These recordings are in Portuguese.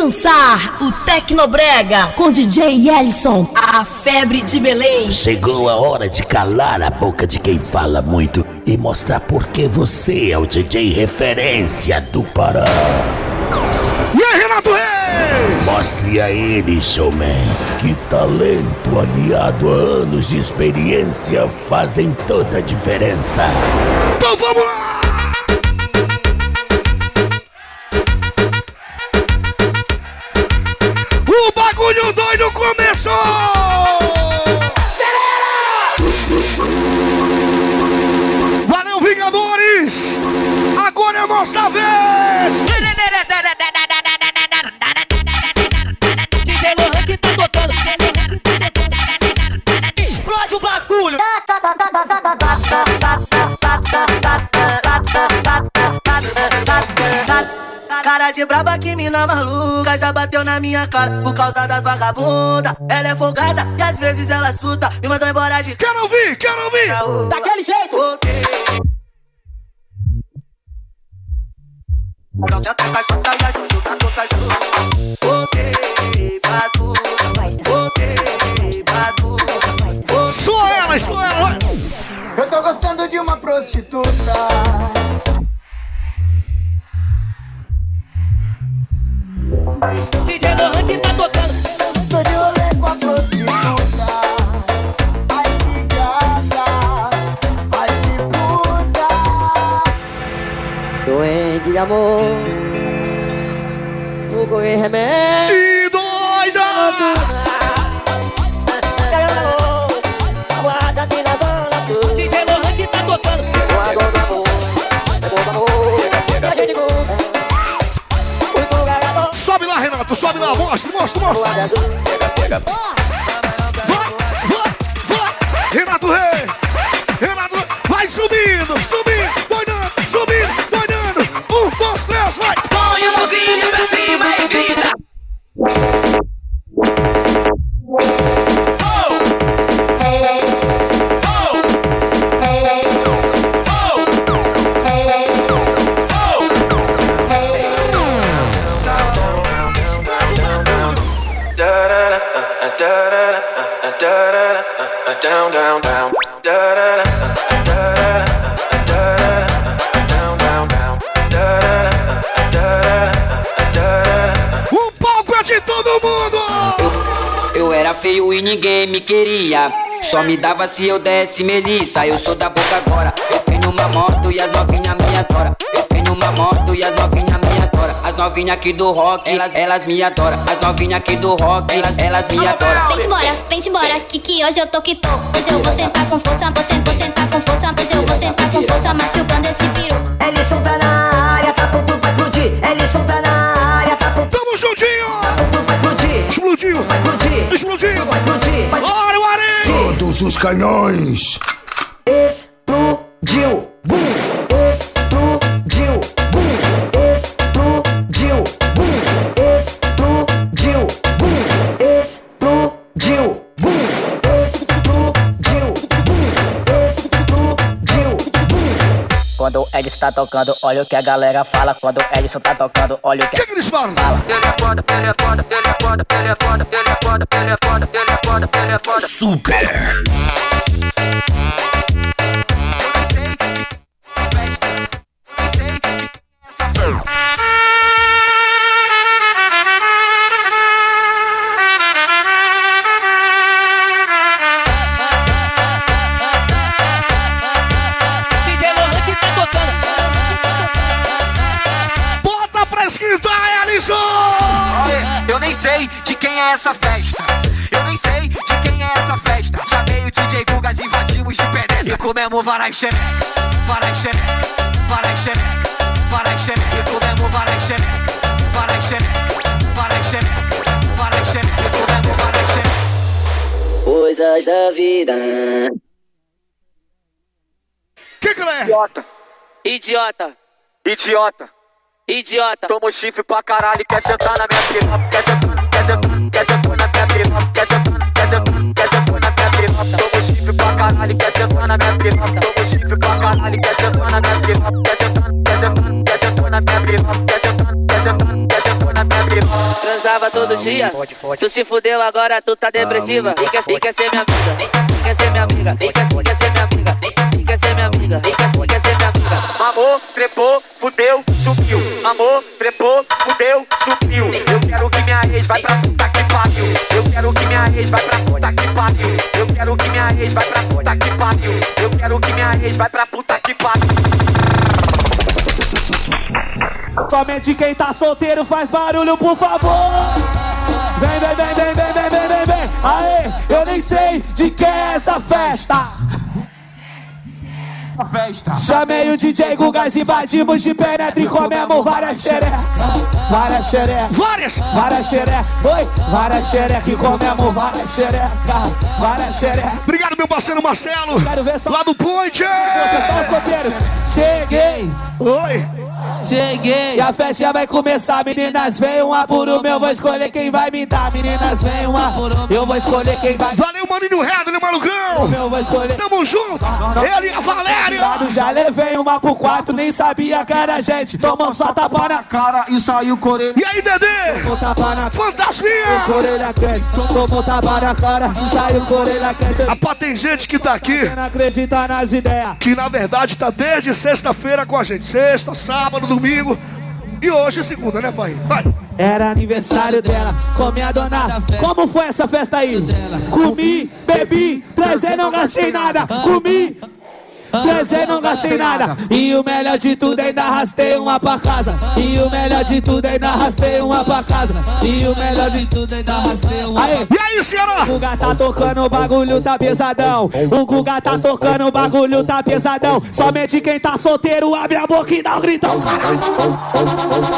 dançar o Tecnobrega com DJ Ellison, a febre de Belém. Chegou a hora de calar a boca de quem fala muito e mostrar por que você é o DJ referência do Pará. E aí, Renato Reis? Mostre a ele, showman, que talento aliado a anos de experiência fazem toda a diferença. Então vamos lá! Nossa vez! DJ Lohan que tá tocando. Explode o bagulho. Cara de braba que mina maluca já bateu na minha cara por causa das vagabunda. Ela é folgada e às vezes ela suta me mandou embora de Quero ouvir, quero ouvir! Daquele jeito! Ok. Não senta com a chota e a Juju tá cachorro. Ok, passo. Ok, passo. Só ela, só ela! Eu tô gostando de uma prostituta. DJ Lohan que tá tocando. Tô de rolê com a prostituta. De amor Vou correr remédio E doida! Guarda aqui na zona sul DJ Lohan que tá tocando. Guarda do amor É bom do amor Pega pro gagador Sobe lá, Renato, sobe lá, mostra, mostra, mostra! Guarda azul e ninguém me queria. Só me dava se eu desse melissa. Eu sou da boca agora. Eu tenho uma moto e as novinhas me adoram. Eu tenho uma moto e as novinhas me adoram. As novinhas aqui do rock, elas, elas me adoram. As novinhas aqui do rock, elas, elas me adoram. Vem embora, vem embora, que que hoje eu tô que tô. Hoje eu vou sentar com força, vou sentar, vou sentar com força. Hoje eu vou sentar com força, machucando esse piru. Ellison tá na área Tá pronto pra explodir Ellison tá na área Tá pronto Tamo juntinho! pra explodir Explodiu! Vai explodir explodir Olha o areia! Todos os canhões! Edson tá tocando, olha o que a galera fala. Quando o Edson tá tocando, olha o O que, que eles falam? Ele é foda, ele é foda, ele é foda, ele é foda, ele é foda, ele é foda, ele é foda, ele é foda. Super! DJ nem sei de quem é essa festa. Eu nem sei de quem é essa festa. Chamei o DJ Gugas, invadimos de penetra. E comemos varai xereca, varai xereca, varai xereca, varai xereca. E comemos varai xereca, varai xereca, varai xereca, varai xereca. E comemos varai xereca. Coisas da vida Que que é? Idiota, Idiota idiota. Idiota. Toma chifre pra caralho, quer sentar na minha piroca, quer sentar, quer sentar, quer sentar na minha piroca, quer sentar, quer sentar, quer sentar na minha piroca. Toma chifre pra caralho, quer sentar na minha piroca, toma chifre pra caralho, quer sentar na minha piroca, quer sentar, quer sentar, quer sentar na minha piroca, quer sentar, quer sentar, Transava todo dia. Tu se fudeu agora, tu tá depressiva. Vem quer, vem quer ser minha amiga. Vem, quer ser minha amiga. Vem quer, ser minha amiga. Vem, quer ser minha amiga. Vem quer, ser minha amiga. Mamou, trepou, fudeu, subiu. Mamou, trepou, fudeu, subiu. Eu quero que minha ex vai pra puta que pariu. Eu quero que minha ex vai pra puta que pariu. Eu quero que minha ex vai pra puta que pariu. Eu quero que minha ex vai pra puta que pariu. Somente quem tá solteiro faz barulho, por favor. Vem, vem, vem, vem, vem, vem, vem, vem, vem. Aê, eu nem sei de que é essa festa. Chamei o DJ Gugas, invadimos de penetra e comemos várias xerecas. Várias xerecas. Várias! Várias xerecas. Oi, várias xerecas e comemos várias xerecas. Várias xerecas. Obrigado, meu parceiro Marcelo. Quero ver só Lá do Point. vocês os solteiros. Cheguei. Oi. Cheguei, e a festa vai começar. Meninas, vem uma por uma, eu vou escolher quem vai me dar. Meninas, vem uma por uma, eu vou escolher quem vai. Valeu, maninho Redley, malucão. Eu vou escolher. Tamo junto. Ele e a Valéria. Já levei uma pro quarto, nem sabia que era gente. Tomou só tapa na cara e saiu com orelha. E aí, Dedê? Tomou tapa na Fantasminha. com orelha quente. Tomou tapa na cara e saiu com orelha quente. Rapaz, tem gente que tá aqui não acredita nas ideias. que na verdade tá desde sexta-feira com a gente. Sexta, sábado, domingo. E hoje segunda, né, pai? Vai. Era aniversário dela, com minha dona. Como foi essa festa aí? Comi, bebi, trazer não gastei nada. Comi, trazer não gastei nada. E o melhor de tudo ainda arrastei uma pra casa. E o melhor de tudo ainda arrastei uma pra casa. E o melhor de tudo ainda arrastei uma. Aê! E aí, Ceará? O Guga tá tocando, o bagulho tá pesadão. O Guga tá tocando, o bagulho tá pesadão. Somente quem tá solteiro abre a boca e dá um gritão.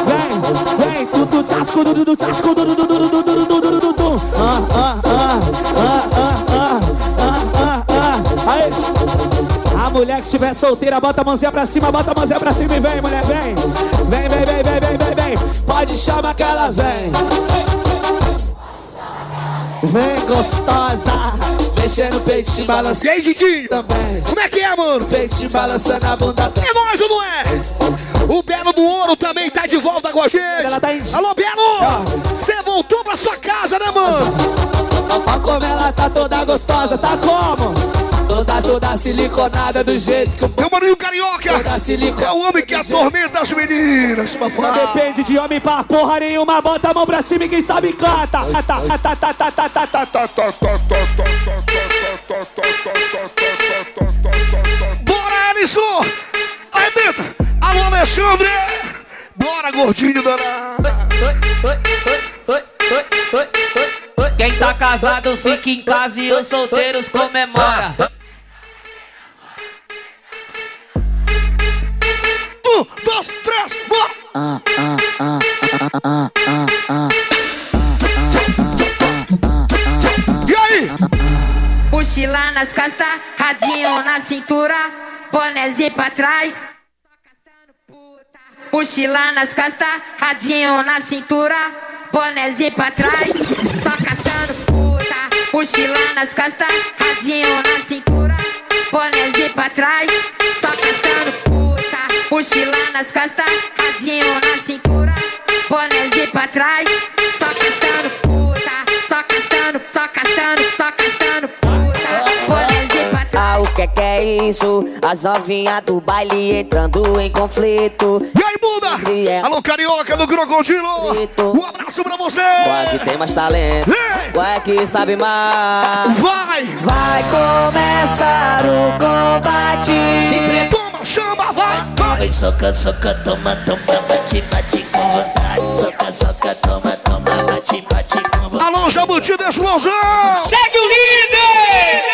Vem, vem, tu tu tchasco, du du du tchasco, du du du du du du du du du du du. Ah, ah, ah, ah, ah, ah, ah, mulher que estiver solteira, bota a mãozinha pra cima, bota a mãozinha pra cima e vem, mulher, vem. Vem, vem, vem, vem, vem, vem, vem. Pode chamar que ela vem. Vem gostosa, mexendo o peito, balançando E aí, Didi? também. Como é que é, mano? Peito balançando a bunda também. É nóis ou não é? O Belo do Ouro também tá de volta com a gente. Ela tá em- Alô, Belo! Você voltou pra sua casa, né, mano? Olha como ela tá toda gostosa, tá como? Toda, toda siliconada do jeito que o Meu carioca é o homem que atormenta as meninas, papai. Não depende de homem pra porra nenhuma. Bota a mão pra cima e quem sabe canta. Bora, Alisson! Arrebenta! Alô, Alexandre! Bora, gordinho da. Quem tá casado fica em casa e os solteiros comemora. Um, dois, três, bora! E aí? Mochila nas costas, radinho na cintura, bonézinho pra trás. Mochila nas costas, radinho na cintura, bonézinho pra trás. Só caçando puta. Mochila nas costas, radinho na cintura, bonézinho pra trás. Só caçando. Mochila nas costas, radinho na cintura, bonézinho pra trás. Só caçando puta. Só caçando, só caçando, só caçando puta. Bonézinho pra trás. Ah, o que que é isso? As novinhas do baile entrando em conflito. E aí, Buda? Alô, carioca do Crocodilo! Um abraço pra você! Qual é que tem mais talento? Ei! Qual é que sabe mais? Vai! Vai começar o combate. Sempre toma, chama, vai! vai. Soca, soca, toma, toma, bate, bate com vontade. Soca, soca, toma, toma, bate, bate com vontade. Alô, Jabuti da Explosão! Segue o líder!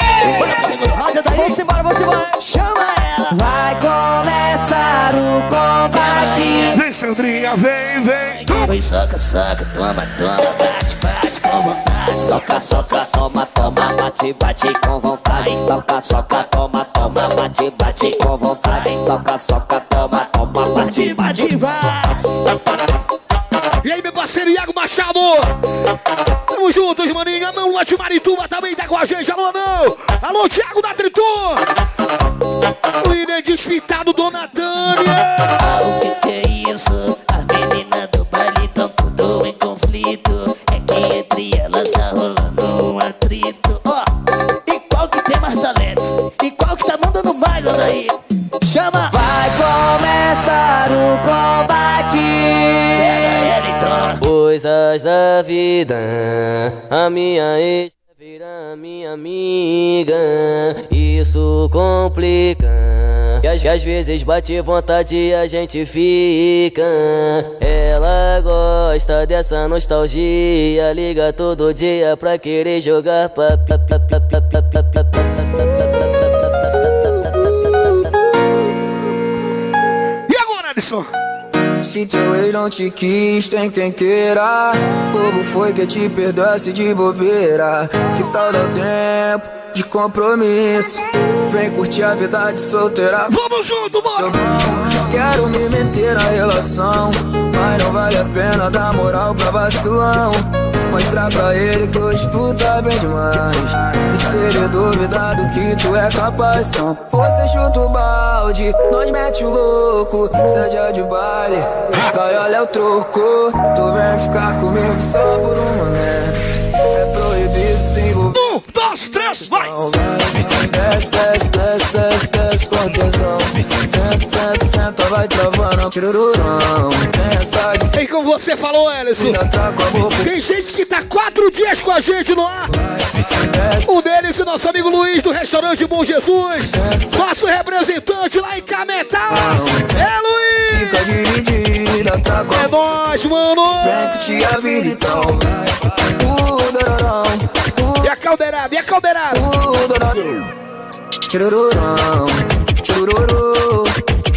Roda daí. Vamos embora, vamos embora. Chama ela. Vai começar o combate. Vem, Sandrinha, vem, vem! Vai, soca, soca, toma, toma, bate, bate com vontade. Soca, soca, toma, toma, bate, bate com vontade. Soca, soca, toma, toma, bate, bate com vontade. Soca, soca, toma, toma, bate, bate, vai. E aí, meu parceiro Iago Machado! Tamo juntos, maninha. Não, Lua de Marituba também tá com a gente. Alô, não! Alô, Thiago da Triton! O William Despitado, Dona Tânia! Ah, o que que é isso? As da vida. A minha ex vira minha amiga, isso complica. E às, às vezes bate vontade e a gente fica. Ela gosta dessa nostalgia, liga todo dia pra querer jogar. E agora, Alisson? Se teu ex não te quis, tem quem queira. Bobo foi que te perdoasse de bobeira. Que tal dar tempo de compromisso? Vem curtir a vida de solteira. Vamos junto, bora! Quero me meter na relação, mas não vale a pena dar moral pra vacilão. Mostrar pra ele que hoje tu tá bem demais. E se ele duvidar do que tu é capaz, então você chuta o balde, nós mete o louco. Seja de baile, cai olha o troco. Tu vem ficar comigo só por um momento. Um, dois, três, vai! Desce, desce, desce, desce, desce com tesão. Senta, senta, senta, vai travando, tirururão. Tem essa de E como você falou, Ellison, tem gente que tá quatro dias com a gente no ar. Um deles, o nosso amigo Luiz, do restaurante Bom Jesus. Nosso representante lá em Cametá. É, Luiz! É nóis, mano! Vem curtir a vida então, vai. E a caldeirada, e a caldeirada? tudorão. Tirururão, tirururu,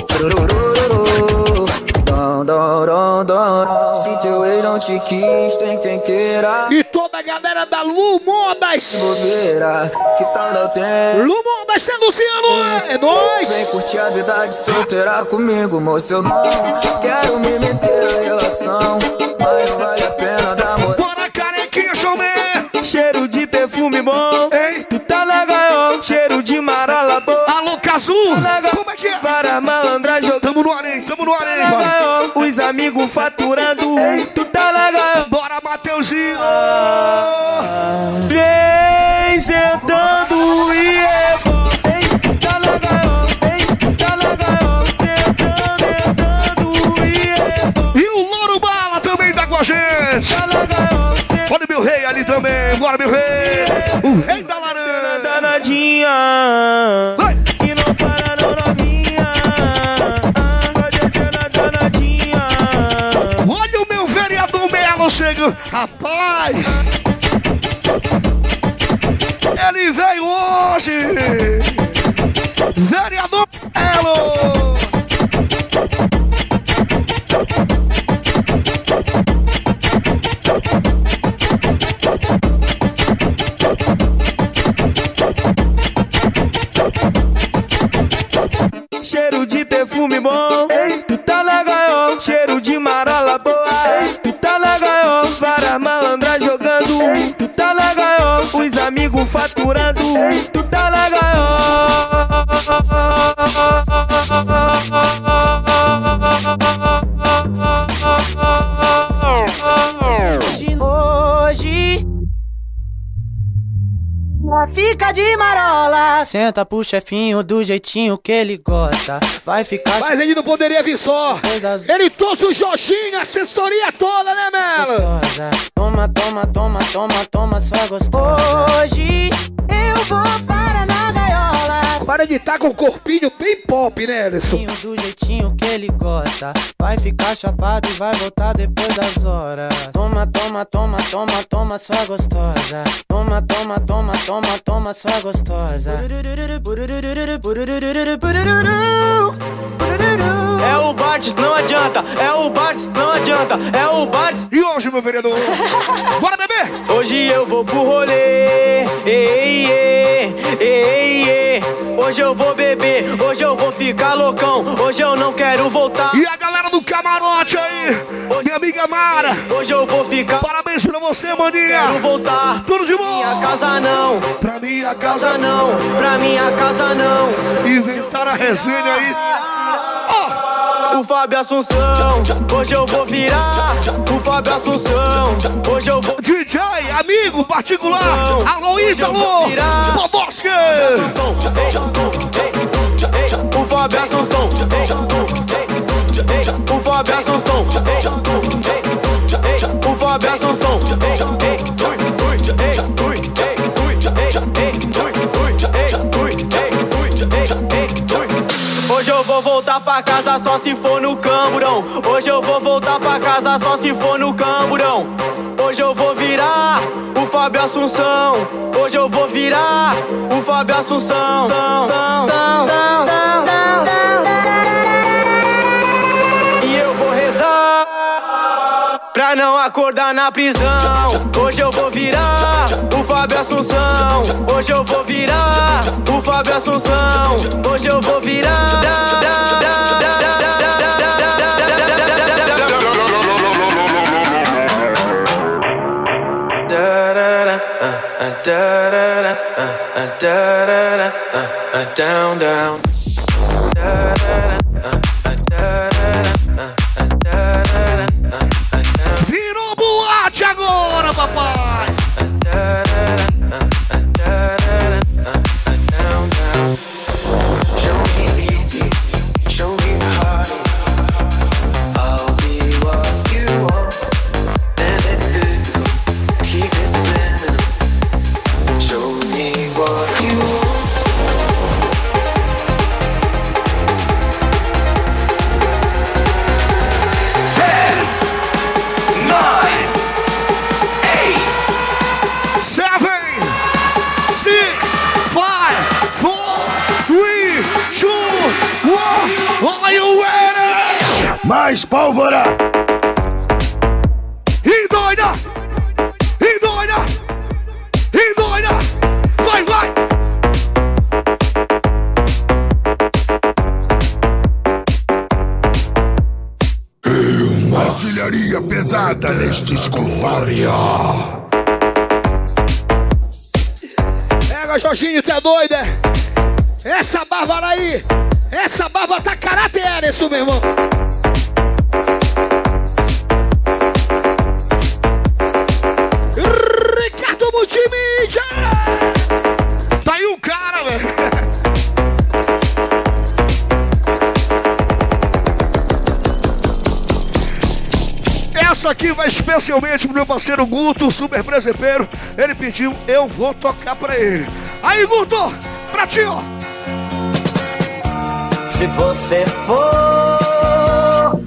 tirurururu. Dom, dom. Se teu ex não te quis, tem quem queira. E toda a galera da Lu Modas. Bobeira, que tal dar o tempo? Lu Modas, Zé Luciano, é nóis! Vem curtir a vida de solteira comigo, moço. Eu não quero me meter na relação, mas não vale a pena cheiro de perfume bom. Ei. Tu tá na gaiola, é cheiro de marala boa. Alô, Cazu! Tá Como é que é? Para malandra jogando. Tamo no arém, tamo no arém, tá gaiola, é Os amigos faturando. Ei. Tu tá na gaiola. É Bora, Mateuzinho! Ah, vem sentando e tá tá rebola. Tá gente também, bora meu rei! O rei da laranja! danadinha. Vai! E não para não novinha. Danadinha. Olha o meu vereador Melo chegando! Rapaz! Ele veio hoje! Vereador cintura do um, tu tá na gaiola. Hoje, fica de maravilha. Senta pro chefinho do jeitinho que ele gosta. Vai ficar Mas ele não poderia vir só! das Ele trouxe o Jorginho, assessoria toda, né, Melo? Toma, toma, toma, toma, toma, só gostosa. Hoje eu vou para na gaiola. Para de estar com o corpinho bem pop, né, Ellison? Do jeitinho que ele gosta. Vai ficar chapado e vai voltar depois das horas. Toma, toma, toma, toma, toma, só gostosa. Toma, toma, toma, toma, toma, só gostosa. É o Bartz, não adianta. É o Bartz, não adianta. É o Bartz. E hoje, meu vereador? Bora, bebê! Hoje eu vou pro rolê. Ei, ei, ei, ei. Hoje eu vou beber. Hoje eu vou ficar loucão. Hoje eu não quero voltar. E a galera do camarote aí, minha amiga Mara. Hoje eu vou ficar. Parabéns pra você, maninha. Quero voltar. Tudo de bom. Minha casa não. Pra minha Casa casa não. Pra minha casa não. Inventaram a resenha aí. Ó, o Fábio Assunção. Hoje eu vou virar o Fábio Assunção. Hoje eu vou. DJ, amigo particular. Alô, Ítalo. Podoski. O Fábio Assunção. O Fábio Assunção. O Fábio Assunção. Casa só se for no camburão. Hoje eu vou voltar pra casa só se for no camburão. Hoje eu vou virar o Fábio Assunção. Hoje eu vou virar o Fábio Assunção. E eu vou rezar pra não acordar na prisão. Hoje eu vou virar o Fábio Assunção. Hoje eu vou virar o Fábio Assunção. Hoje eu vou virar. Down, down. Virou boate agora, papai. Mais pólvora! E doida! E doida! E doida! Vai, vai! Artilharia pesada neste escovária. Pega, Jorginho, é doido, é? Essa bárbara aí, essa barba tá caráter, isso, meu irmão. Aqui vai especialmente pro meu parceiro Guto, o super presepeiro. Ele pediu, eu vou tocar pra ele. Aí, Guto, pra ti, ó. Se você for.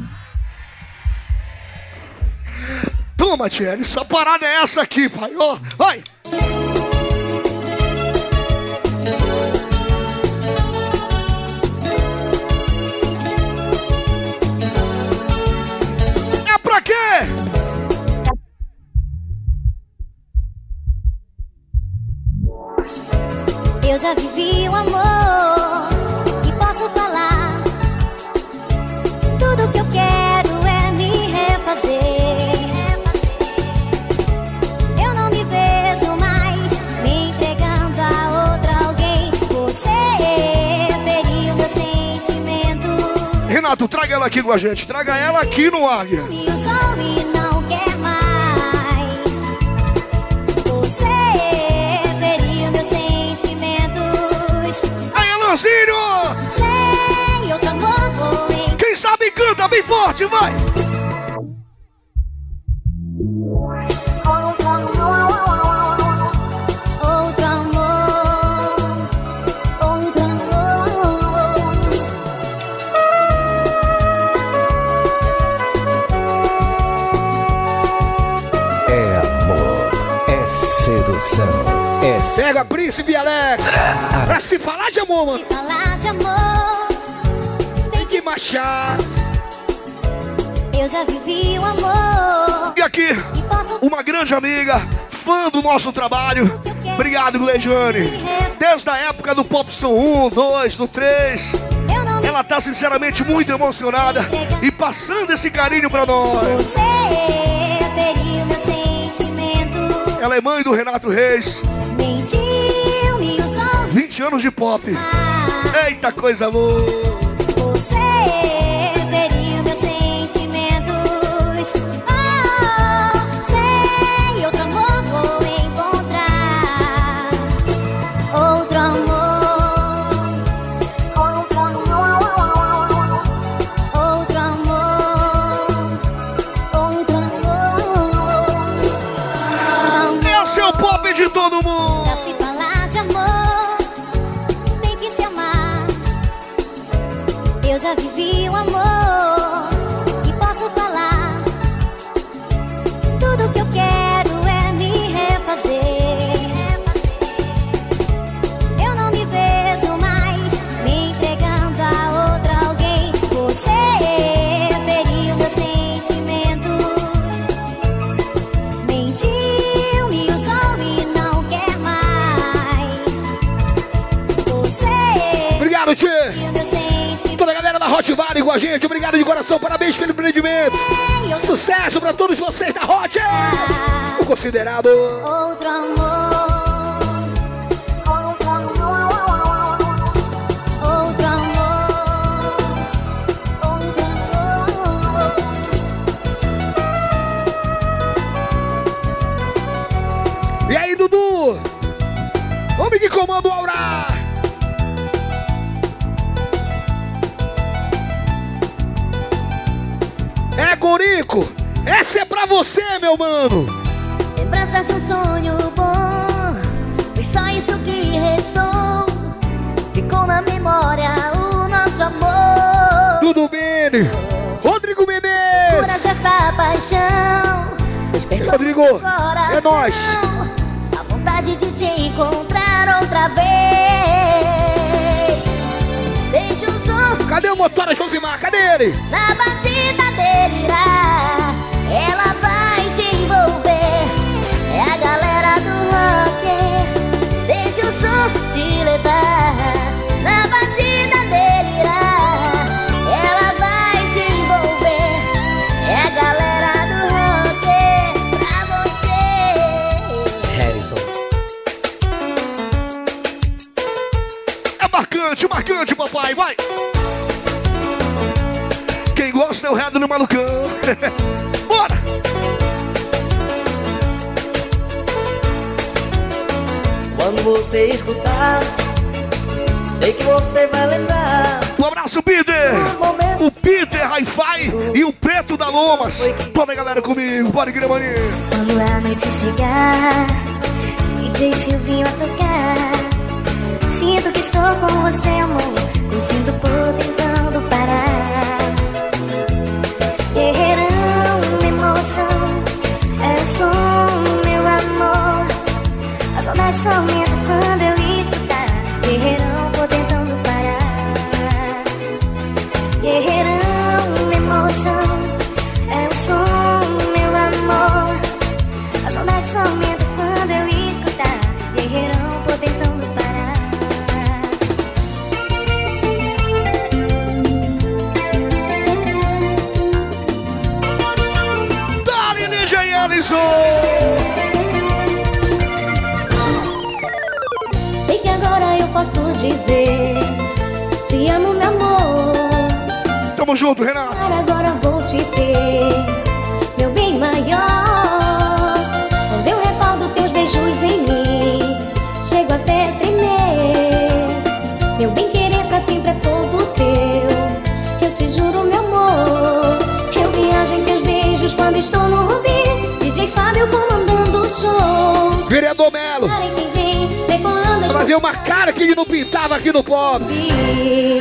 Toma, Thierry, essa parada é essa aqui, pai. Ó, vai. Ela aqui com a gente. Traga ela aqui no Águia. Aí, em Quem sabe canta bem forte, vai! Pega Príncipe Alex. Pra se falar de amor, mano. Falar de amor. Tem que marchar. Eu já vivi o amor. E aqui, uma grande amiga, fã do nosso trabalho. Obrigado, Gleidiane. Desde a época do Pop Som 1, 2, do 3. Ela tá sinceramente muito emocionada e passando esse carinho pra nós. Ela é mãe do Renato Reis. Mentiu, me usou. 20 anos de pop. Eita coisa boa. Todo mundo. Coração. Parabéns pelo empreendimento. Sucesso pra todos vocês da Hot. O considerado. Outro amor. E aí, Dudu? Homem que comanda o Aura. Gorico. Essa é pra você, meu mano. Lembranças de um sonho bom. Foi só isso que restou. Ficou na memória o nosso amor. Dudu Bene. Rodrigo Menezes. essa paixão. Rodrigo, é nóis. A vontade de te encontrar outra vez. Beijos um Cadê o motora Josimar? Cadê ele? na batida dele irá. Ela vai te envolver. É a galera do rock. Deixa o som te levar. Na batida marcante, marcante, papai. Vai. Quem gosta é o redo no malucão. Bora. Quando você escutar, sei que você vai lembrar. Um abraço, Peter. O Peter Hi-Fi e o Preto da Lomas. Toda a galera comigo. Bora, igreja maninha. Quando a noite chegar, DJ Silvinho a tocar. Sinto que estou com você, amor. Curtindo por tentando parar. Guerreirão, emoção. É o meu amor. A saudade só Ellison. Sei que agora eu posso dizer: Te amo, meu amor. Tamo junto, Renato. Agora vou te ter, meu bem maior. Quando eu recordo teus beijos em mim, chego até a tremer. Meu bem querer pra sempre é todo teu. Eu te juro, meu amor. Eu viajo em teus beijos quando estou no. Fábio comandando o show. Vereador Melo. Fazer uma cara que ele não pintava aqui no pop.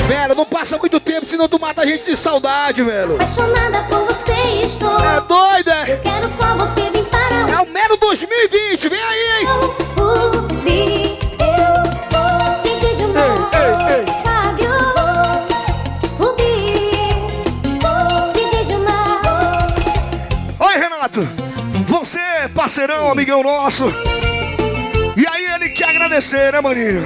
Melo, não passa muito tempo, senão tu mata a gente de saudade, Melo. Apaixonada por você estou. É doida? Eu quero só você vir para o É o Melo 2020, vem aí, hein? Rubi. Parceirão, amigão nosso. E aí ele quer agradecer, né, maninho?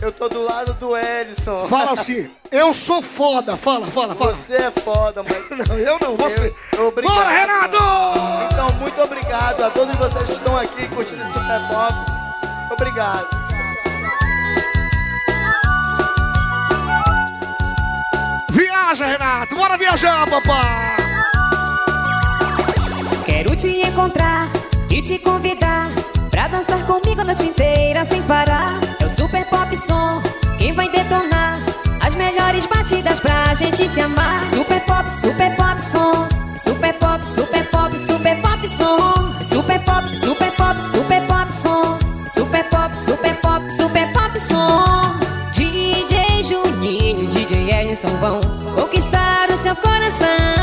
Eu tô do lado do Edson. Fala assim, eu sou foda. Fala, fala, fala. Você é foda, mas. Não, eu não, você. Eu- obrigado. Bora, Renato! Então, muito obrigado a todos vocês que estão aqui curtindo esse Super Pop. Obrigado. Viaja, Renato. Bora viajar, papai. Quero te encontrar e te convidar pra dançar comigo a noite inteira sem parar. É o super pop som, quem vai detonar as melhores batidas pra gente se amar. Super pop, super pop som, super pop, super pop, super pop som, super pop, super pop, super pop som, super pop, super pop, super pop som. DJ Juninho, DJ Ellison vão conquistar o seu coração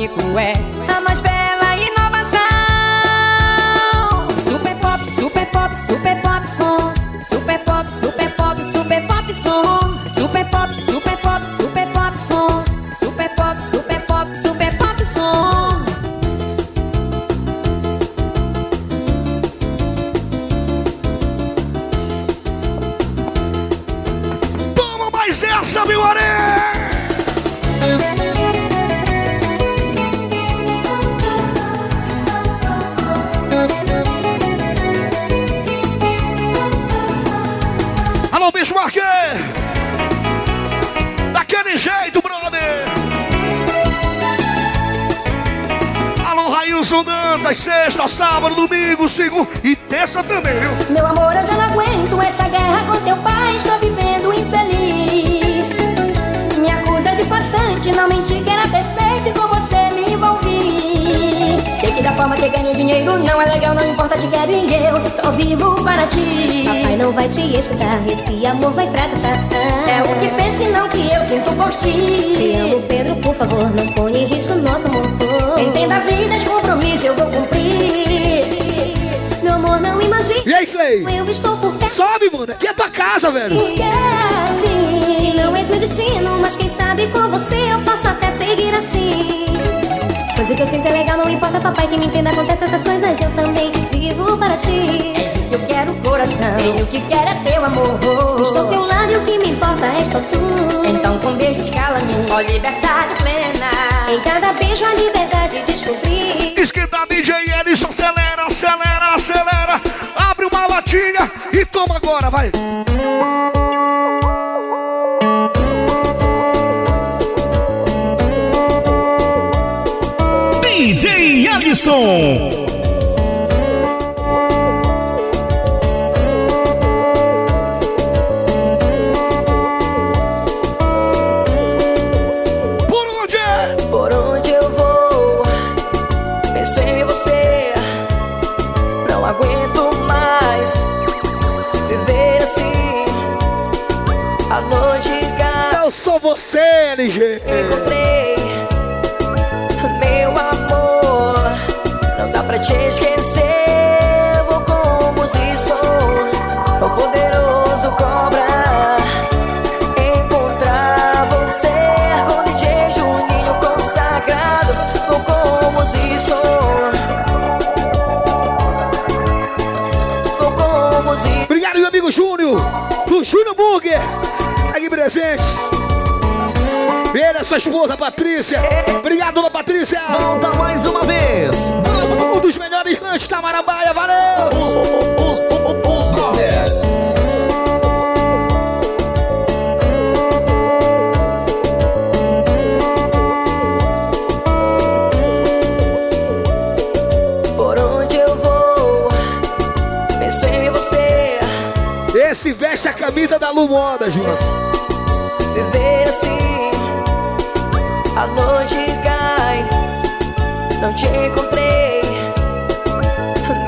eletrônico é a mais bela inovação. Super pop, super pop, super pop som. Sexta, sábado, domingo, segunda e terça também, viu? Meu amor, eu já não aguento essa guerra com teu pai. Estou vivendo infeliz. Me acusa de farsante, não menti que era perfeito e com você me envolvi. Sei que da forma que ganho dinheiro não é legal, não importa, te quero e eu só vivo para ti. Papai não vai te escutar, esse amor vai fracassar. É o que pensa e não que eu sinto por ti. Te amo, Pedro, por favor, não ponha em risco nosso amor. Entenda a vida, esse compromisso eu vou cumprir. Meu amor, não imagina. E aí, Clay? Eu estou por perto. Sobe, mano, aqui é tua casa, velho. Porque assim, se não és meu destino, mas quem sabe com você eu posso até seguir assim. Pois o que eu sinto é legal, não importa, papai, que me entenda, acontece essas coisas, eu também vivo para ti. És o que eu quero, coração, sei o que quero é teu amor. Estou ao teu lado e o que me importa é só tu. Então com beijos cala-me, ó liberdade plena. Em cada beijo a liberdade descobri. Esquenta DJ Ellison, acelera, acelera, acelera. Abre uma latinha e toma agora, vai. DJ Alisson. LG. Encontrei meu amor. Não dá pra te esquecer. Esposa, Patrícia. Obrigado, dona Patrícia. Volta mais uma vez. Um dos melhores lanches da Marambaia, valeu! Os, brothers. Por onde eu vou, penso em você. Esse veste a camisa da Lu Moda, João. Viver assim, Não te encontrei,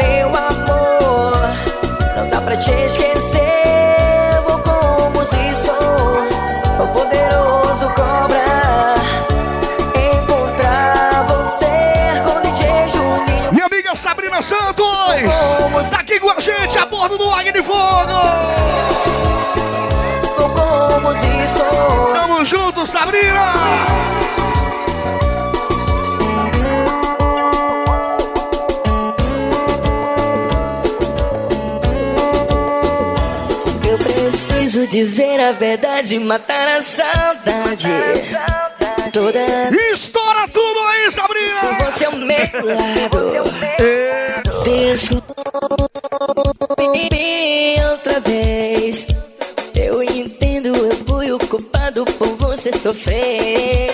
meu amor. Não dá pra te esquecer. Vou com música o poderoso cobra. Encontrar você com DJ Juninho. Minha amiga Sabrina Santos. Tá aqui com a gente a bordo do Águia de Fogo. Vou com música Tamo junto, Sabrina. Preciso dizer a verdade, matar a saudade. Toda Estoura tudo aí, Sabrina! você ao meu lado. É. Desculpe outra vez. Eu entendo, eu fui o culpado por você sofrer.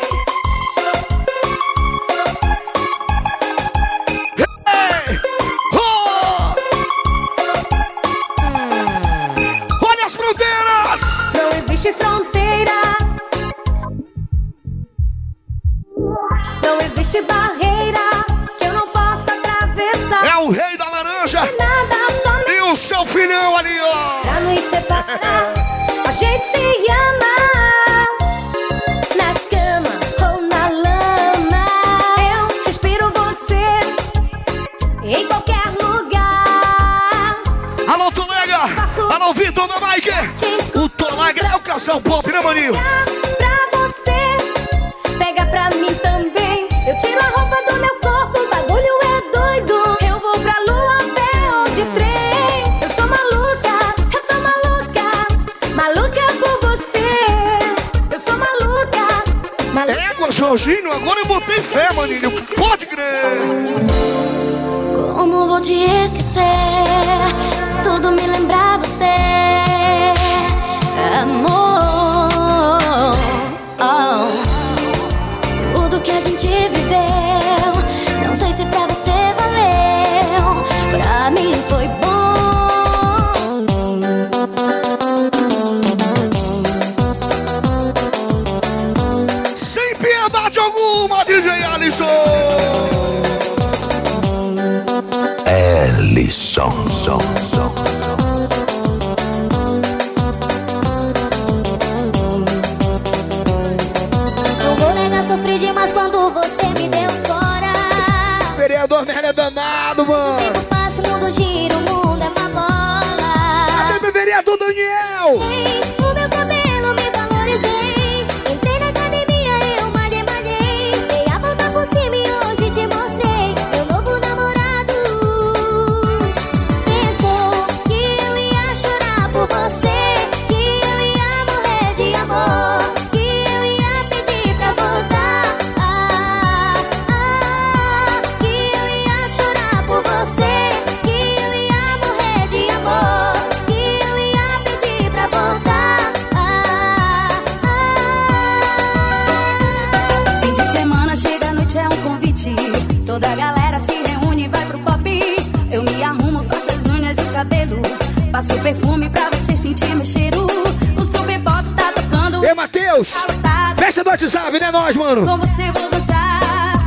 é nós, mano. Com você vou dançar.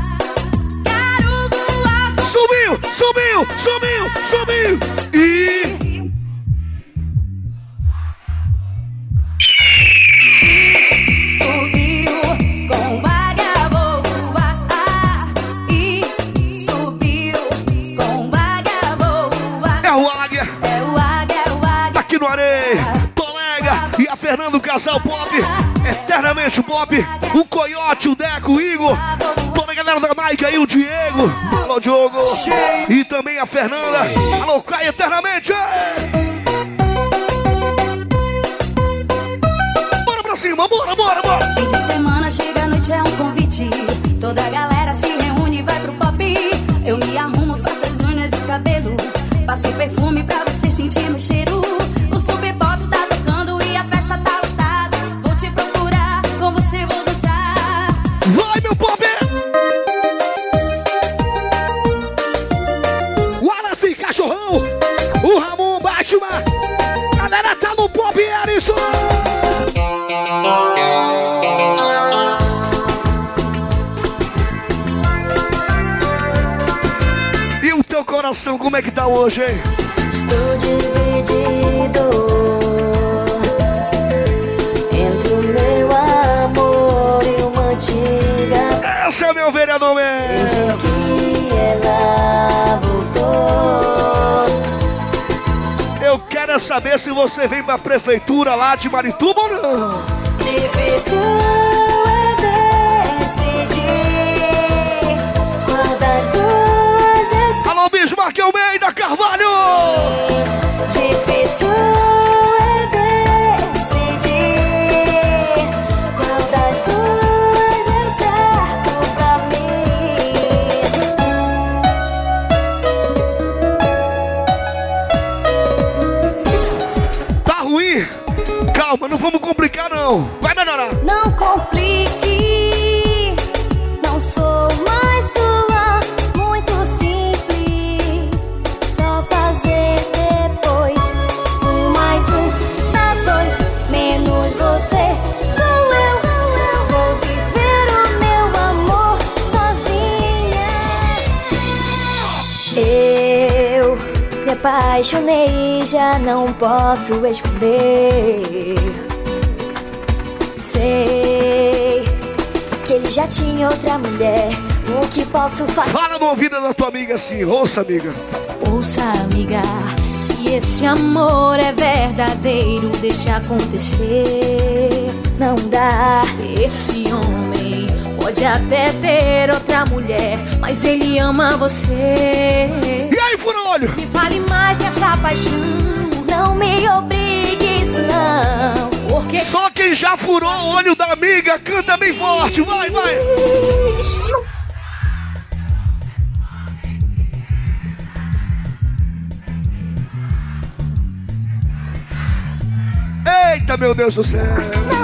Quero voar. Subiu, subiu, subiu, subiu. Diogo. E também a Fernanda. Alô, seu coração, como é que tá hoje, hein? Estou dividido entre o meu amor e uma antiga. Esse é meu vereador mesmo. que ela voltou. Eu quero é saber se você vem pra prefeitura lá de Marituba ou não. Difícil. Mark Almeida Carvalho! Difícil é decidir certo pra mim. Tá ruim? Calma, não vamos complicar não. apaixonei e já não posso esconder. Sei que ele já tinha outra mulher. O que posso fazer? Fala no ouvido da tua amiga assim, ouça, amiga. Ouça, amiga. Se esse amor é verdadeiro, deixa acontecer. Não dá. Esse homem pode até ter outra mulher, mas ele ama você. Fura-olho? Me fale mais dessa paixão, não me obrigue isso não. Porque Só quem já furou o olho da amiga canta bem forte, vai, vai. Eita, meu Deus do céu.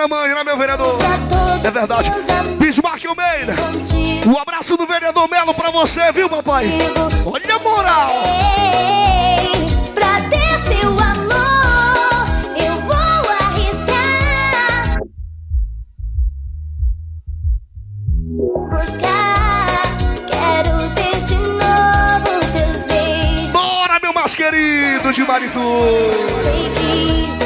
Na mãe, né, meu vereador? É verdade. Bismarck Almeida. Um abraço do vereador Melo pra você, viu, papai? Olha a moral. Pra ter seu amor, eu vou arriscar. Buscar, quero ter de novo teus beijos. Bora, meu mais querido de Maritu. Sei que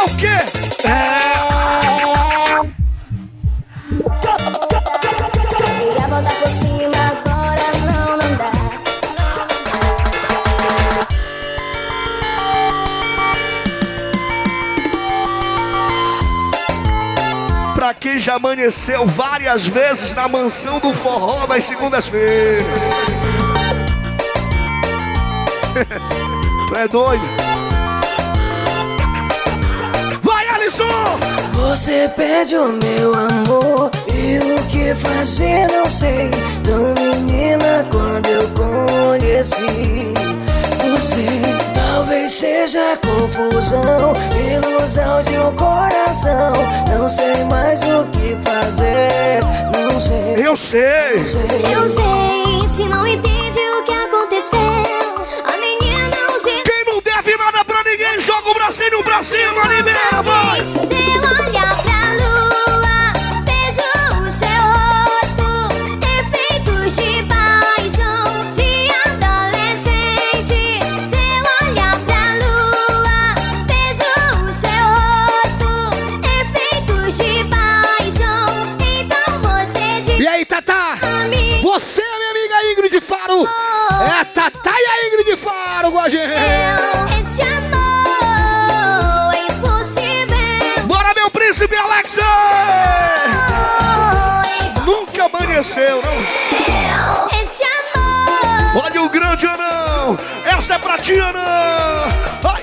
É o quê? É. Queria voltar por cima, agora não, não dá. Pra quem já amanheceu várias vezes na mansão do forró nas segundas-feiras. tu é doido? Alisson! Você pede o meu amor e o que fazer não sei. Não, menina, quando eu conheci você, talvez seja confusão, ilusão de um coração. Não sei mais o que fazer, não sei. Eu sei! Eu sei, se não entende joga o bracinho pra cima, libera, vai! Amanheceu, não? Esse amor. Olha o grande anão! Essa é pra ti, anão! Vai,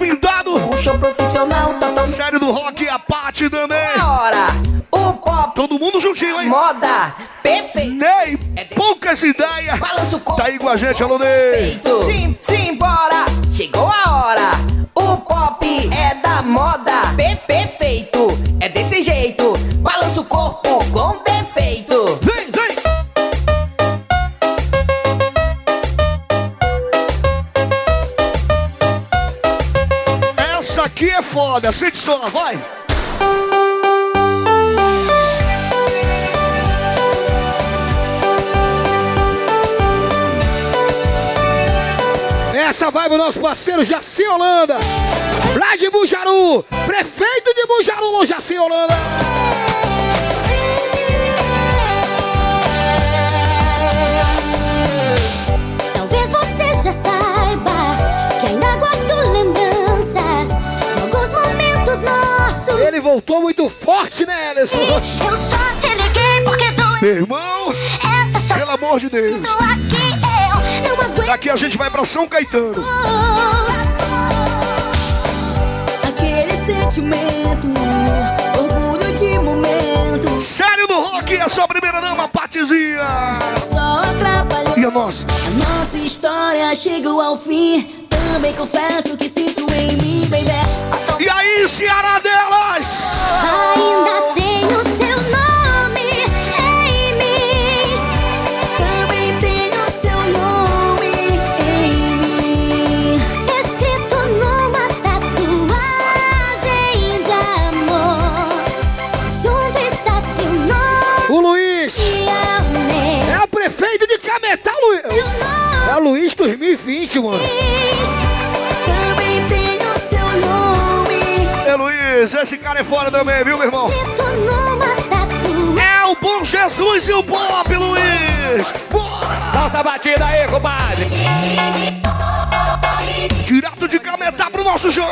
Despintado, O show profissional total. série do rock, a Paty também. Hora. O pop. Todo mundo juntinho, hein? Moda. Perfeito. Ney, poucas ideias. Balança o corpo. Tá aí com a gente, alô Ney. Sim, sim, bora. Chegou a hora. O pop é da moda. Pe- Perfeito. É desse jeito. Balança o corpo com foda, sente só, vai. Essa vai pro nosso parceiro Jaci Holanda. Lá de Bujaru, prefeito de Bujaru, Lojaci Holanda. Nossos. Ele voltou muito forte, né, Ellison? Eu só te liguei porque doeu. Meu irmão, pelo amor de Deus. Aqui. Daqui a gente vai pra São Caetano. Aquele sentimento, orgulho de momento. Sério do rock, a sua primeira dama, Patizinha. Só atrapalhou. E a nossa? A nossa história chegou ao fim. Também confesso que sinto em mim, baby. E aí, Ceará delas? Ainda tenho seu nome Luiz 2020, mano. Também tenho seu nome. É Luiz, esse cara é fora também, viu, meu irmão? É o Bom Jesus e o Pop, Luiz. Bora! Solta a batida aí, compadre. Direto de Cametá pro nosso show.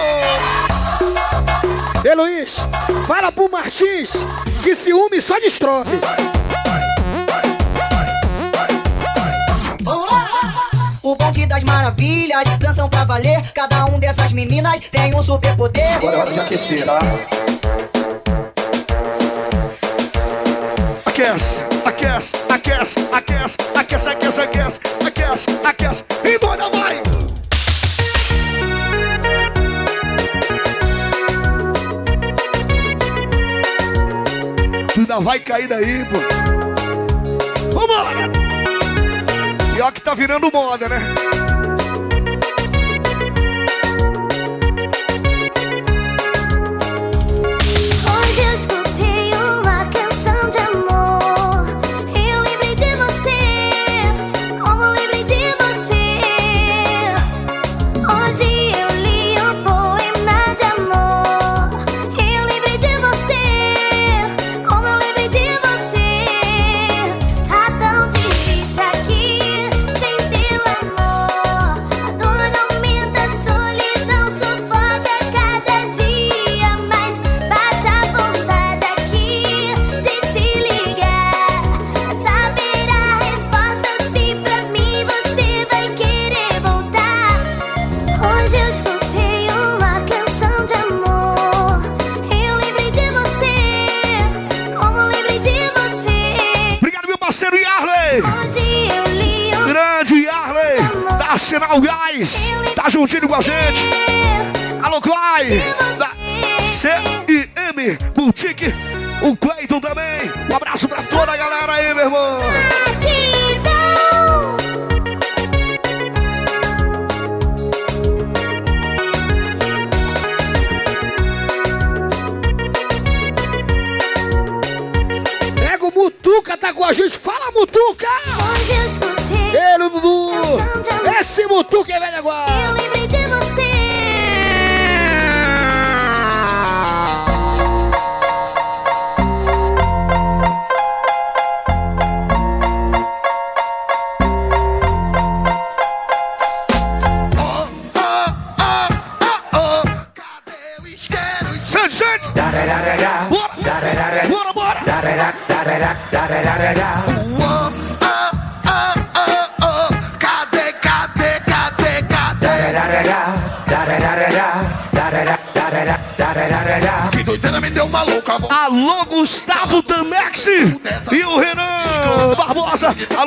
Ei, Luiz, fala pro Martins que ciúme só destrói. Das maravilhas, dançam pra valer. Cada um dessas meninas tem um superpoder. Agora é hora de aquecer, tá? Aquece, aquece, aquece, aquece, aquece, aquece, aquece, aquece, aquece. E bora, vai! Tu ainda vai cair daí, pô. Vambora! Ó que tá virando moda, né? Sinal Gás! Tá juntinho com a gente! Alô, Clay! Da CIM Boutique! O Cleiton também! Um abraço pra toda a galera aí, meu irmão! Tu que vem agora!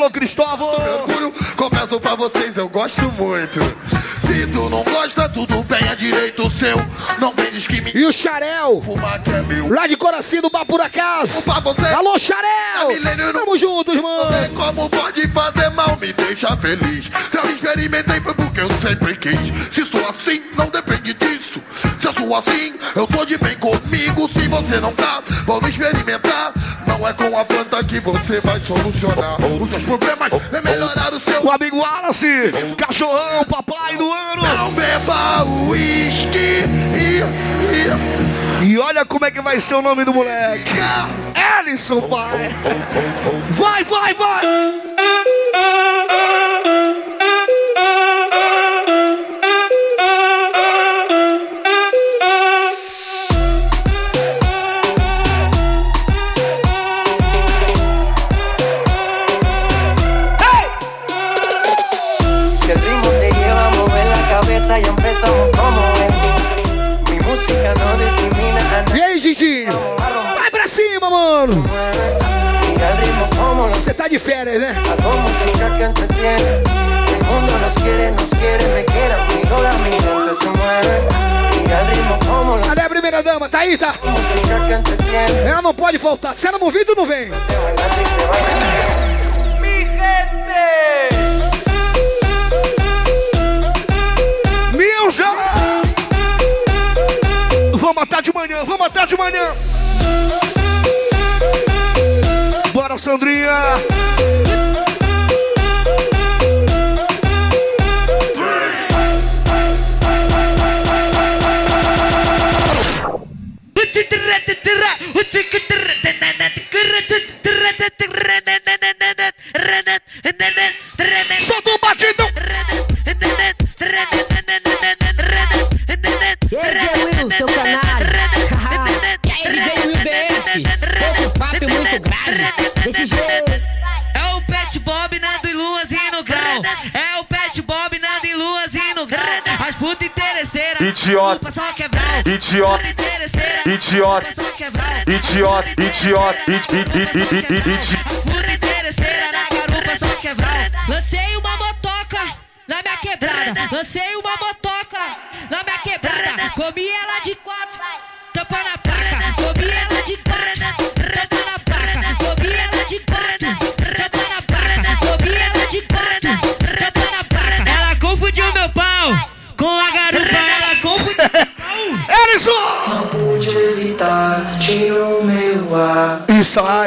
Alô, Cristóvão. Orgulho, confesso pra vocês, eu gosto muito. Se tu não gosta, tudo bem, é direito seu. Não vem que me E o Xarel, fumar que é meu. lá de Coracinho do Bar por Acaso. Pra você, Alô, é Xarel! milênio, Tamo juntos, irmão! sei como pode fazer mal, me deixa feliz. Se eu experimentei foi porque eu sempre quis. Se sou assim, não depende disso. Se eu sou assim, eu sou de bem comigo. Se você não tá, vamos experimentar. Não é com a planta que você vai solucionar os seus problemas, é melhorar o seu. O amigo Wallace, cachorrão, papai do ano. Não beba uísque e, e. E olha como é que vai ser o nome do moleque. Ellison, pai. Vai, vai, vai. De férias, né? Hago música que entretiene. El mundo nos quiere, nos quiere, me quiere. Y toda mi gente se mueve. Mira el ritmo como lo Cadê a primeira dama? Tá aí, tá? música que entretiene. Ela não pode faltar. Se ela não vir, tu não vem. Mi gente. Milja! Vamos matar de manhã, vamos matar de manhã. Bora, Sandrinha. Solta o batidão. Idiota. Idiota. Idiota. Quebrar. Idiota, idiota, idiota, idiota.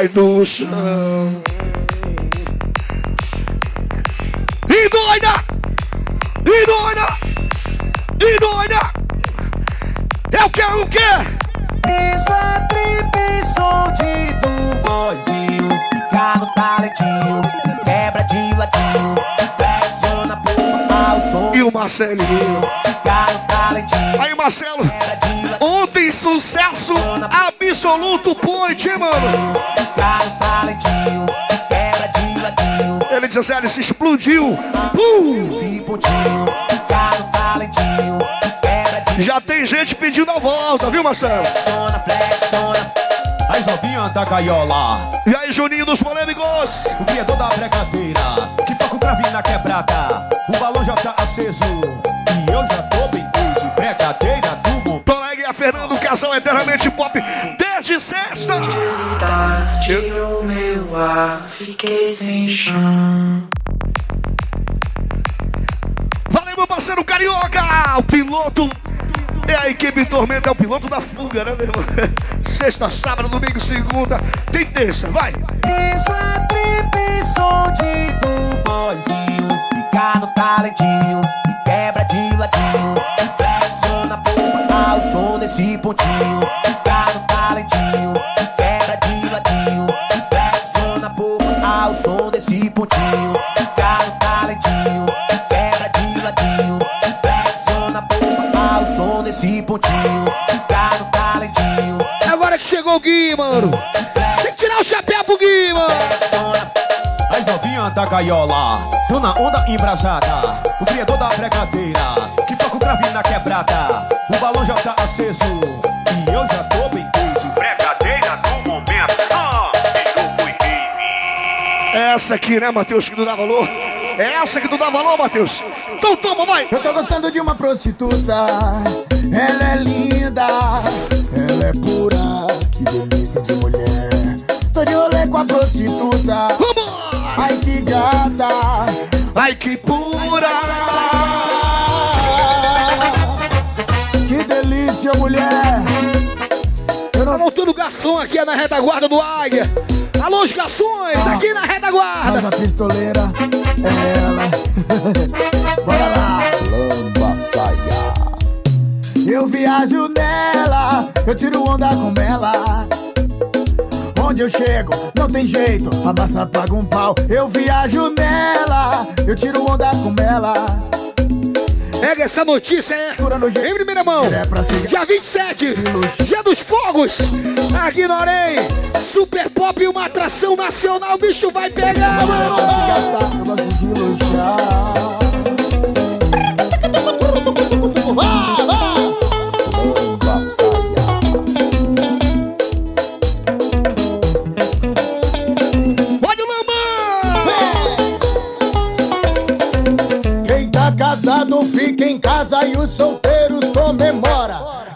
Sai do chão. E doida! E doida! E doida! É o que? É o que? Isso é trip, som de do boizinho. No talentinho, quebra de ladinho. Flexiona por ao som. E o Marcelinho? No talentinho. Aí, Marcelo. Sucesso absoluto point, hein, mano? Ele diz assim, ele se explodiu. Pum! Talentinho. Já tem gente pedindo a volta, viu, Marcelo? As novinhas da gaiola. E aí, Juninho dos polêmicos? O criador da brincadeira. Que toca o crave na quebrada. O balão já tá aceso. E eu já tô Fernando, casal eternamente pop. Desde sexta. Tirou meu ar, fiquei sem chão. Valeu, meu parceiro Carioca! O piloto é a equipe Tormenta, é o piloto da fuga, né, meu irmão? Sexta, sábado, domingo, segunda. Tem terça, vai! Isso é trip, som de do boizinho. Fica no talentinho, quebra de ladinho. Desse pontinho. Fica no talentinho, quebra de ladinho. Flexiona por ao som desse pontinho. Fica no talentinho, quebra de ladinho. Flexiona por ao som desse pontinho. Fica no talentinho. Agora que chegou o Gui, mano. Tem que tirar o chapéu pro Gui, mano. As novinhas da gaiola. Tô na onda embrasada. O criador da brincadeira. O crave na quebrada. O balão já tá aceso. E eu já tô bem crazy. Brincadeira do momento. Ah, Essa aqui, né, Matheus, que não dá valor? É essa que tu dá valor, Matheus? Então toma, vai! Eu tô gostando de uma prostituta. Ela é linda, ela é pura. Que delícia de mulher. Tô de rolê com a prostituta. Ai que gata. Ai que pura. Que delícia, mulher. Eu não... Alô, todo garçom aqui é na retaguarda do Águia. Alô, os garçons, aqui na Mas retaguarda. a pistoleira é ela. Bora lá. Lamba saia. Eu viajo nela, eu tiro onda com ela. Onde eu chego, não tem jeito, a massa paga um pau. Eu viajo nela, eu tiro onda com ela. Pega essa notícia, é. Em primeira mão. Dia 27, Dia dos Fogos. Aqui Orem. Super Pop, uma atração nacional. O bicho vai pegar, mano.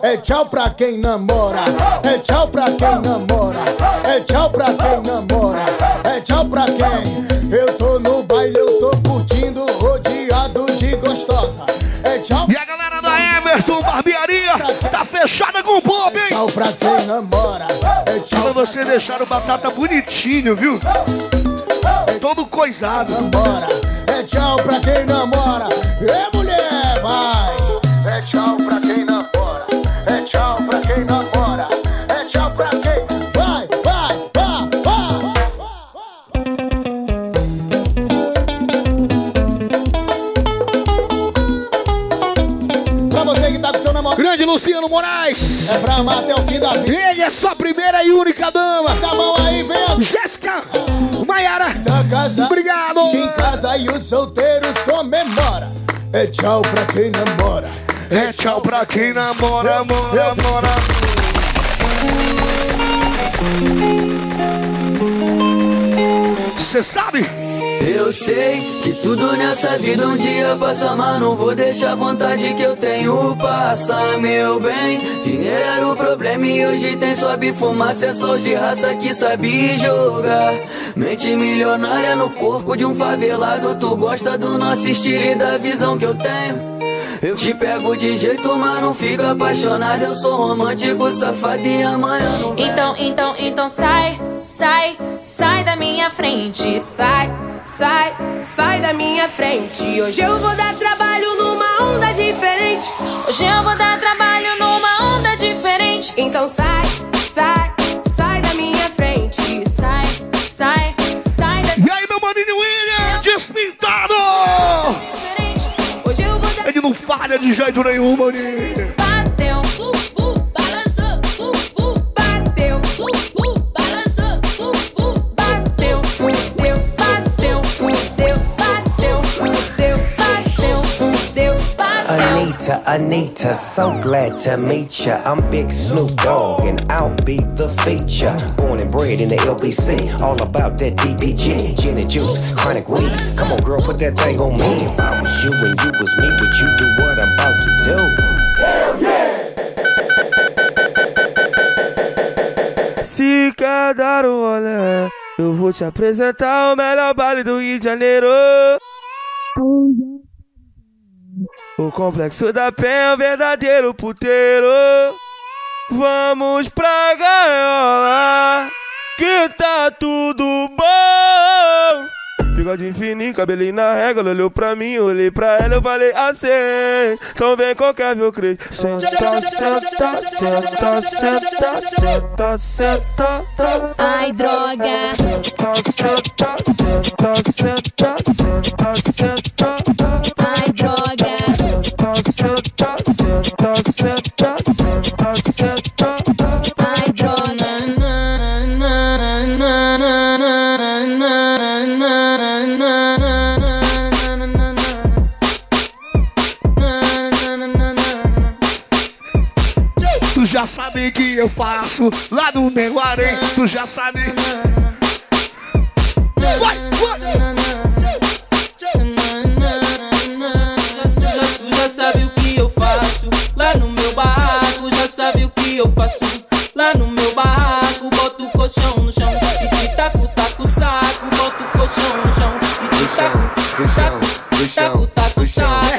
É tchau pra quem namora, é tchau pra quem namora, é tchau pra quem namora, é tchau pra quem. Eu tô no baile, eu tô curtindo, rodeado de gostosa. É tchau E a galera da Emerson Barbearia tá fechada com o pop, hein? Tchau pra quem namora, é tchau Pra você deixar o batata bonitinho, viu? Todo coisado. namora, é tchau pra quem namora. É mulher, vai. É tchau pra é tchau pra quem namora, é tchau pra quem vai, vai, vai, vai. Pra você que tá com seu namorado. Grande Luciano Moraes. É pra amar até o fim da vida. Ele é sua primeira e única dama. Tá mão aí, vem. Jéssica Maiara. Tá casado. Obrigado. Quem casa e os solteiros comemora. É tchau pra quem namora. É tchau pra quem namora, mora, mora. Você sabe? Eu sei que tudo nessa vida um dia passa, mas não vou deixar a vontade que eu tenho passar, meu bem. Dinheiro era o problema e hoje tem sobe fumaça, é só de raça que sabe jogar. Mente milionária no corpo de um favelado, tu gosta do nosso estilo e da visão que eu tenho. Eu te pego de jeito, mas não fica apaixonado. Eu sou romântico, safado e amanhã não. Então, então, então sai, sai, sai da minha frente. Sai, sai, sai da minha frente. Hoje eu vou dar trabalho numa onda diferente. Hoje eu vou dar trabalho numa onda diferente. Então sai, sai, sai da minha frente. Sai, sai, sai da E aí, meu maninho William, despintado! Falha de jeito nenhum, maninho. Anita, Anita, so glad to meet ya. I'm Big Snoop Dogg, and I'll be the feature. Born and bred in the LBC, all about that DPG, gin and juice, chronic weed. Come on, girl, put that thing on me. If I was you and you was me, would you do what I'm about to do? Se quer dar um rolê, eu vou te apresentar o melhor baile do Rio de Janeiro. O complexo da Penha é um verdadeiro puteiro. Vamos pra gaiola, que tá tudo bom. Bigode fininho, cabelinho na régua, ela olhou pra mim, olhei pra ela, eu falei assim. Então vem qualquer viu crê. Senta, senta, senta, senta, senta, senta. Ai, droga. Senta, senta, senta, senta, senta. Ai, droga. Tu já sabe que eu faço lá no meu arém. Tu já sabe. Eu faço lá no meu barraco. Boto o colchão no chão e te taco, taco o saco. Boto o colchão no chão e te taco, taco, taco, taco o saco.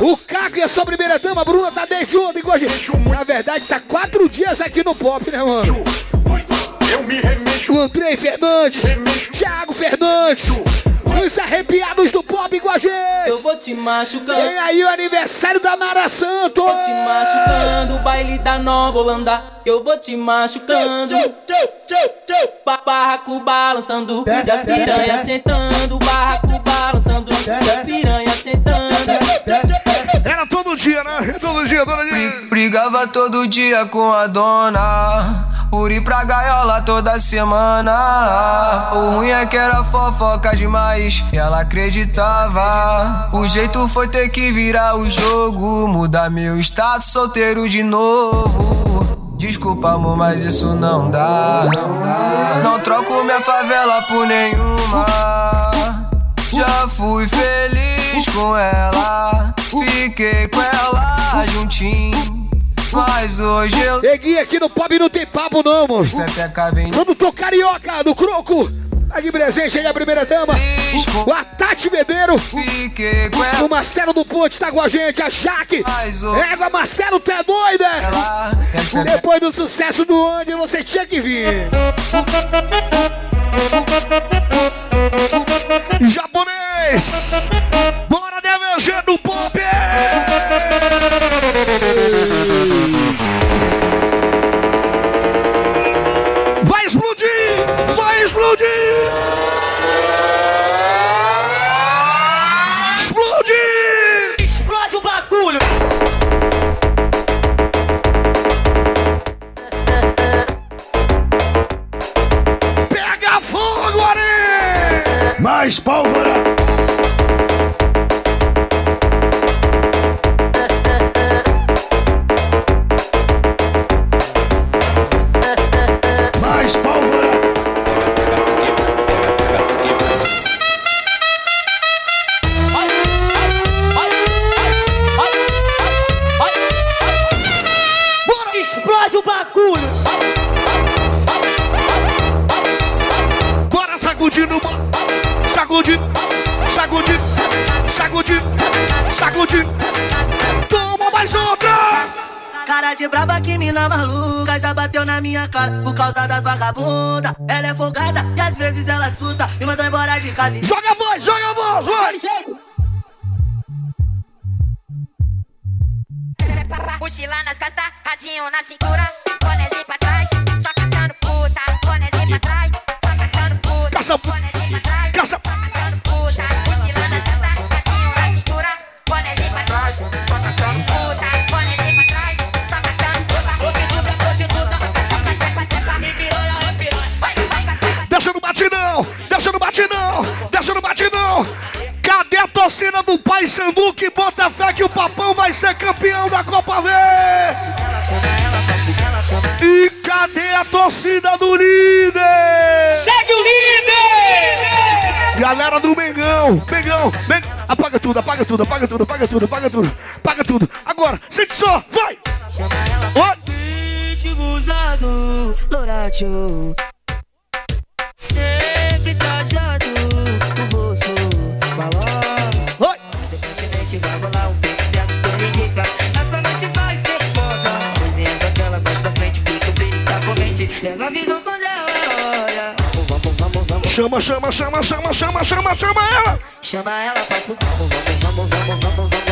O Caco e a sua primeira dama, Bruna, tá desde ontem com a gente. Na verdade, tá quatro dias aqui no pop, né, mano? Eu me remexo. O Andrei Fernandes, Thiago Fernandes, os arrepiados do pop com a gente. Eu vou te machucando. Vem aí o aniversário da Nara Santos. Vou te machucando, o baile da Nova Holanda. Eu vou te machucando. Ba- Barraco balançando, e as piranhas sentando. Barraco balançando, e as piranhas sentando. Era todo dia, né? Todo dia, todo dia. Brigava todo dia com a dona. Por ir pra gaiola toda semana. O ruim é que era fofoca demais. E ela acreditava. O jeito foi ter que virar o jogo. Mudar meu status solteiro de novo. Desculpa, amor, mas isso não dá. Não, troco minha favela por nenhuma. Já fui feliz com ela. Fiquei com ela juntinho. Mas hoje eu. Neguinho aqui no pop não tem papo, não, mano. Quando tô carioca do Croco. Tá de presente aí a primeira dama. O a Tati Bebeiro. O Marcelo do Ponte tá com a gente. A Jaque. Égua, Marcelo, tu é doida? Depois do sucesso do Onde você tinha que vir. Japonês! Bora DVG do pop! útil. Sempre tá trajado o bolso valor. Oi! Consequentemente vai rolar um pique certo por indica. Essa noite ser foda. Coisinhas daquela, mais pra frente, pica o brilho da corrente. Quando ela olha. Chama, chama, chama, chama, chama, chama, chama ela. Chama ela pra tu. Vamos, vamos, vamos, vamos, vamos, vamos.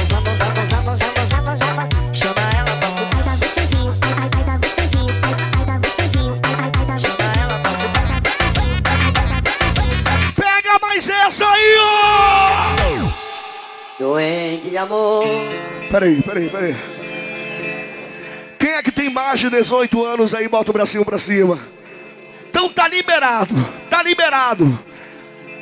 De amor Peraí, peraí, peraí. Quem é que tem mais de 18 anos aí, bota o bracinho pra cima. Então tá liberado, tá liberado.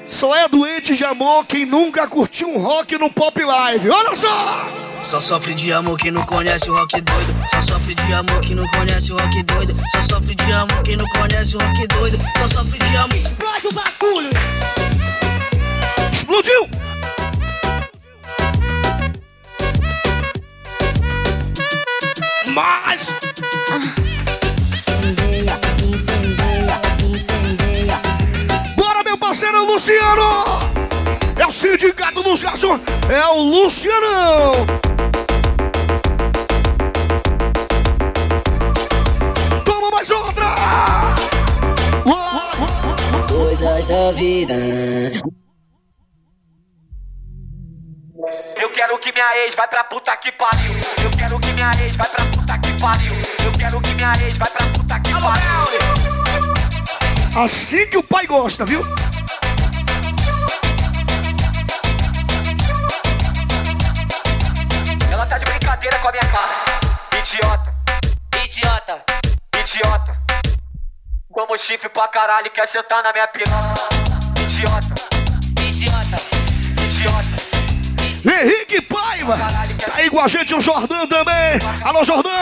Só é doente de amor quem nunca curtiu um rock no Pop Live. Olha só! Só sofre de amor quem não conhece o rock doido. Só sofre de amor quem não conhece o rock doido. Só sofre de amor quem não conhece o rock doido. Só sofre de amor. Explode o bagulho! Explodiu! Mais! Bora, meu parceiro Luciano! É o sindicato dos garçons. É o Lucianão. Toma mais outra. Coisas da vida. Eu quero que minha ex vai pra puta que pariu. Eu quero que minha ex vai pra puta que pariu. Eu quero que minha ex vai pra puta que pariu. Assim que o pai gosta, viu? Ela tá de brincadeira com a minha cara. Idiota, Idiota. idiota. Como chifre pra caralho, quer sentar na minha piroca. Idiota, Idiota. idiota. Henrique Paiva. Tá aí com a gente o Jordão também. Alô, Jordão.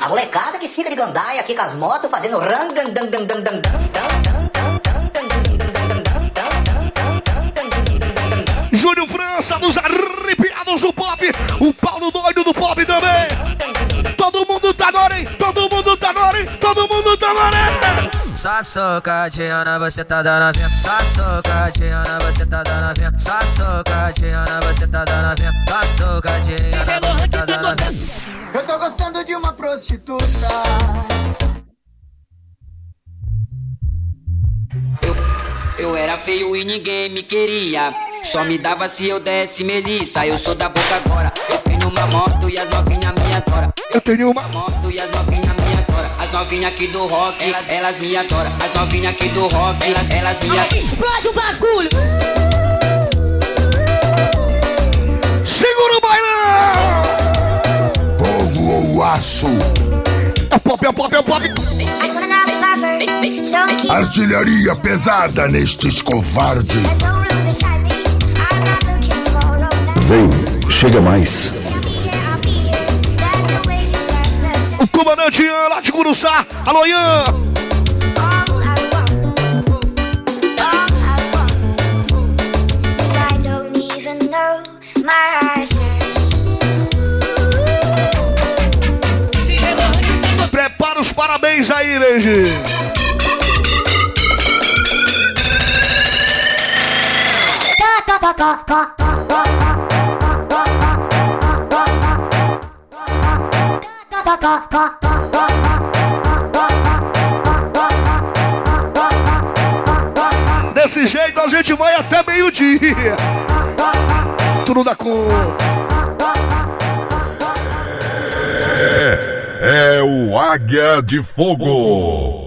A molecada que fica de gandaia aqui com as motos fazendo Júnior França, dos arrepiados do pop. O Paulo doido do pop também. Todo mundo tá na? Todo Todo mundo tá hein? Só socadinha, você tá dando a vinha. Só socadinha, você tá dando a vinha. Só socadinha, você tá dando a vinha. Só socadinha, você tá dando a vinha. Eu tô gostando de uma prostituta. Eu era feio e ninguém me queria. Só me dava se eu desse melissa. Eu sou da boca agora. Eu tenho uma moto e as novinhas me adoram. Eu tenho uma moto e as novinhas me adoram. As novinhas aqui do rock, elas, elas me adoram. As novinhas aqui do rock, elas, elas me adoram. Explode o bagulho! Segura o bailão! Fogo ou aço? É pop, é pop, é pop. Artilharia pesada nestes covardes. Vem, chega mais. O comandante Ian lá de Curuçá. Alô, Ian. Prepara os parabéns aí, Leide. Desse jeito a gente vai até meio-dia. Tu não dá. É, é o Águia de Fogo.